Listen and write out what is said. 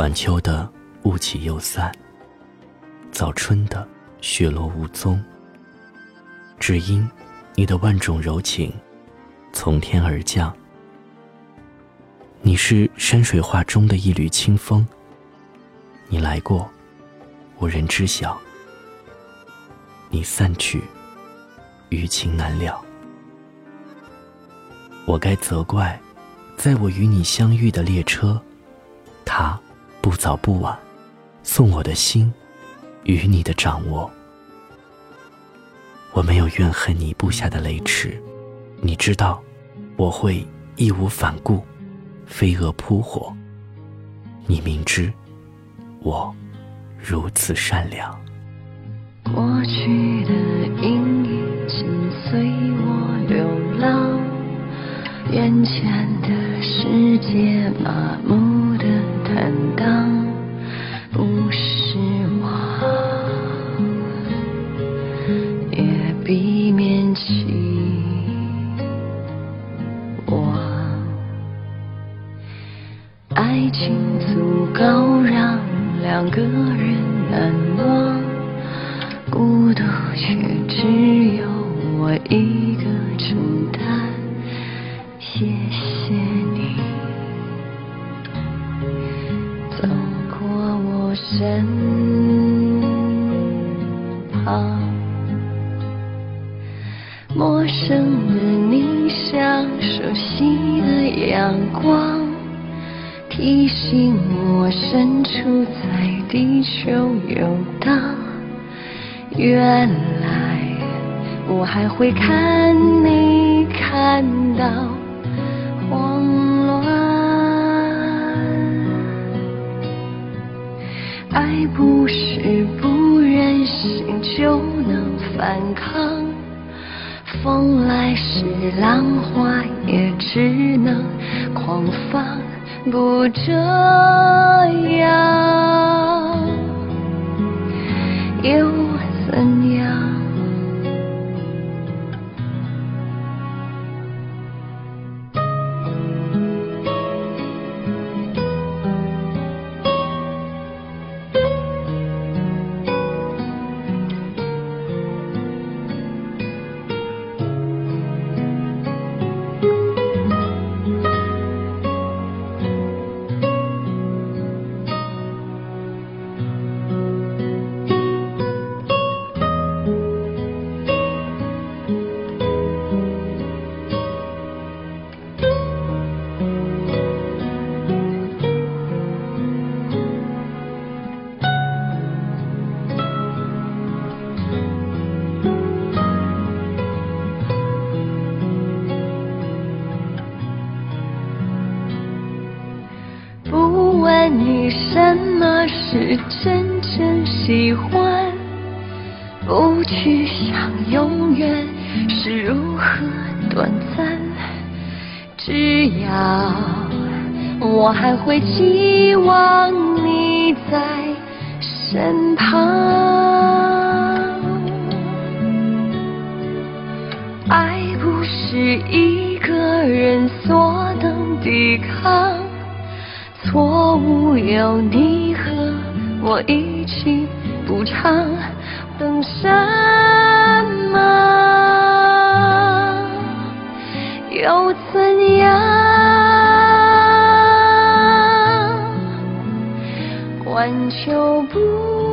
晚秋的雾起又散，早春的雪落无踪。只因你的万种柔情从天而降。你是山水画中的一缕清风，你来过，无人知晓；你散去，余情难了。我该责怪，在我与你相遇的列车，它不早不晚，送我的心与你的掌握。我没有怨恨你布下的雷池，你知道，我会义无反顾，飞蛾扑火。你明知我如此善良。过去的阴影紧随我流浪，眼前的世界麻木避免起我，爱情足够让两个人难忘，孤独却只有我一个承担。生的你，像熟悉的阳光，提醒我身处在地球游荡。原来我还会看你看到慌乱，爱不是不忍心就能反抗。风来时，浪花也只能狂放，不这样你什么是真正喜欢？不去想永远是如何短暂，只要我还会期望你在身旁。爱不是一个人所能抵抗。错误有你和我一起补偿，等什么又怎样？挽救不。